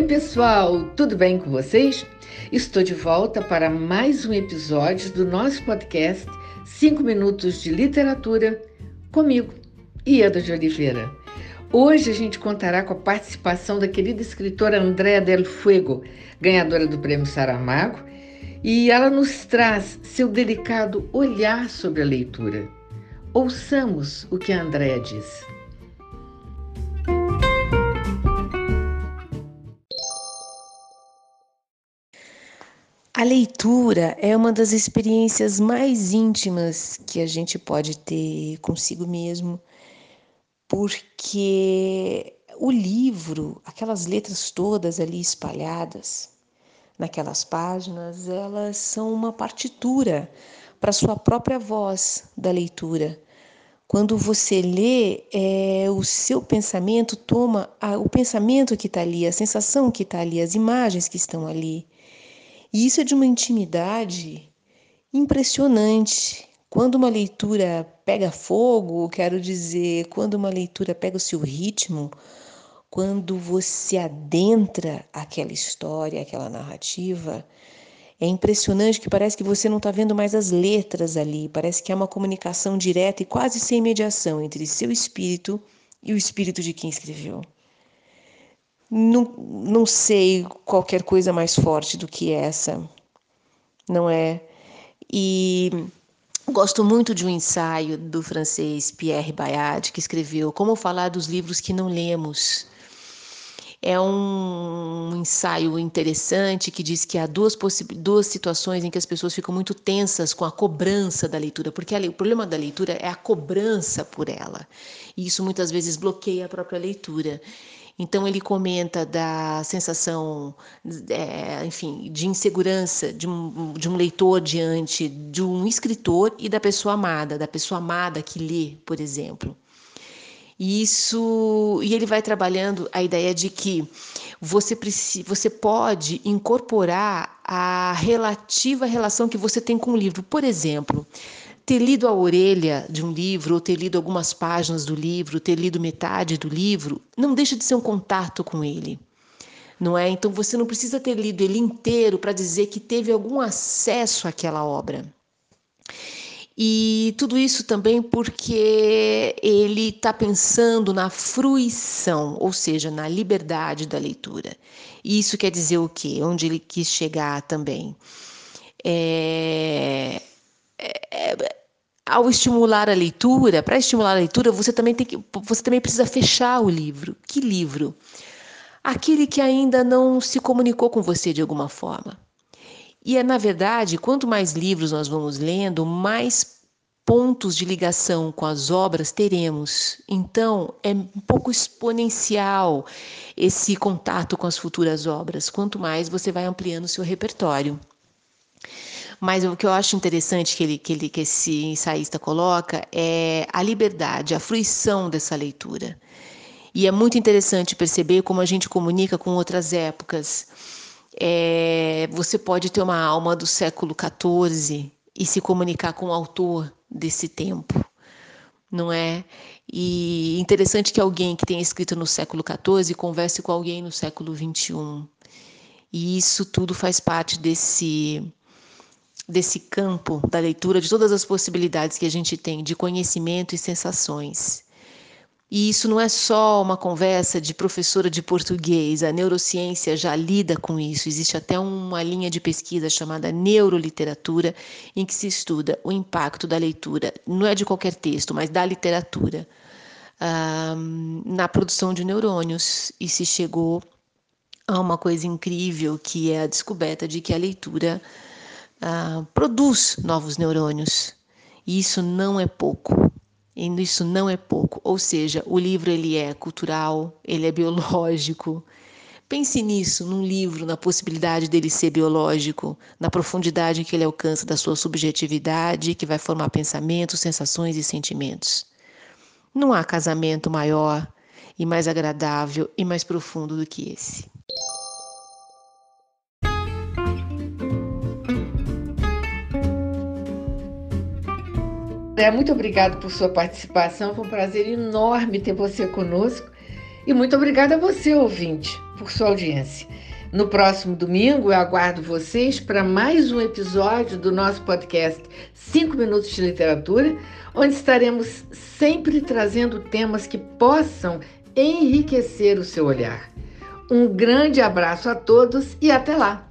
Oi, pessoal, tudo bem com vocês? Estou de volta para mais um episódio do nosso podcast 5 Minutos de Literatura comigo, Ieda de Oliveira. Hoje a gente contará com a participação da querida escritora Andréa Del Fuego, ganhadora do Prêmio Saramago, e ela nos traz seu delicado olhar sobre a leitura. Ouçamos o que a Andréa diz. A leitura é uma das experiências mais íntimas que a gente pode ter consigo mesmo, porque o livro, aquelas letras todas ali espalhadas naquelas páginas, elas são uma partitura para sua própria voz da leitura. Quando você lê, é, o seu pensamento toma a, o pensamento que está ali, a sensação que está ali, as imagens que estão ali. E isso é de uma intimidade impressionante. Quando uma leitura pega fogo, quero dizer, quando uma leitura pega o seu ritmo, quando você adentra aquela história, aquela narrativa, é impressionante que parece que você não está vendo mais as letras ali, parece que é uma comunicação direta e quase sem mediação entre seu espírito e o espírito de quem escreveu. Não, não sei qualquer coisa mais forte do que essa, não é? E gosto muito de um ensaio do francês Pierre Bayard, que escreveu Como Falar dos Livros que Não Lemos. É um ensaio interessante que diz que há duas, duas situações em que as pessoas ficam muito tensas com a cobrança da leitura, porque o problema da leitura é a cobrança por ela. E isso muitas vezes bloqueia a própria leitura. Então ele comenta da sensação, é, enfim, de insegurança de um, de um leitor diante de um escritor e da pessoa amada, da pessoa amada que lê, por exemplo. E isso, e ele vai trabalhando a ideia de que você, você pode incorporar a relativa relação que você tem com o livro. Por exemplo, ter lido a orelha de um livro, ou ter lido algumas páginas do livro, ter lido metade do livro, não deixa de ser um contato com ele. Não é? Então você não precisa ter lido ele inteiro para dizer que teve algum acesso àquela obra. E tudo isso também porque ele está pensando na fruição, ou seja, na liberdade da leitura. E isso quer dizer o quê? Onde ele quis chegar também. É, é, é ao estimular a leitura, para estimular a leitura, você também tem que, você também precisa fechar o livro. Que livro? Aquele que ainda não se comunicou com você de alguma forma. E é na verdade, quanto mais livros nós vamos lendo, mais pontos de ligação com as obras teremos. Então, é um pouco exponencial esse contato com as futuras obras, quanto mais você vai ampliando o seu repertório. Mas o que eu acho interessante que, ele, que, ele, que esse ensaísta coloca é a liberdade, a fruição dessa leitura. E é muito interessante perceber como a gente comunica com outras épocas. É, você pode ter uma alma do século XIV e se comunicar com o autor desse tempo, não é? E interessante que alguém que tenha escrito no século XIV converse com alguém no século XXI. E isso tudo faz parte desse desse campo da leitura, de todas as possibilidades que a gente tem de conhecimento e sensações. E isso não é só uma conversa de professora de português, a neurociência já lida com isso. Existe até uma linha de pesquisa chamada neuroliteratura, em que se estuda o impacto da leitura, não é de qualquer texto, mas da literatura, na produção de neurônios. E se chegou a uma coisa incrível, que é a descoberta de que a leitura ah, produz novos neurônios. E isso não é pouco. E isso não é pouco. Ou seja, o livro ele é cultural, ele é biológico. Pense nisso, num livro, na possibilidade dele ser biológico, na profundidade que ele alcança da sua subjetividade, que vai formar pensamentos, sensações e sentimentos. Não há casamento maior e mais agradável e mais profundo do que esse. Muito obrigado por sua participação. Foi um prazer enorme ter você conosco. E muito obrigada a você, ouvinte, por sua audiência. No próximo domingo, eu aguardo vocês para mais um episódio do nosso podcast 5 Minutos de Literatura, onde estaremos sempre trazendo temas que possam enriquecer o seu olhar. Um grande abraço a todos e até lá!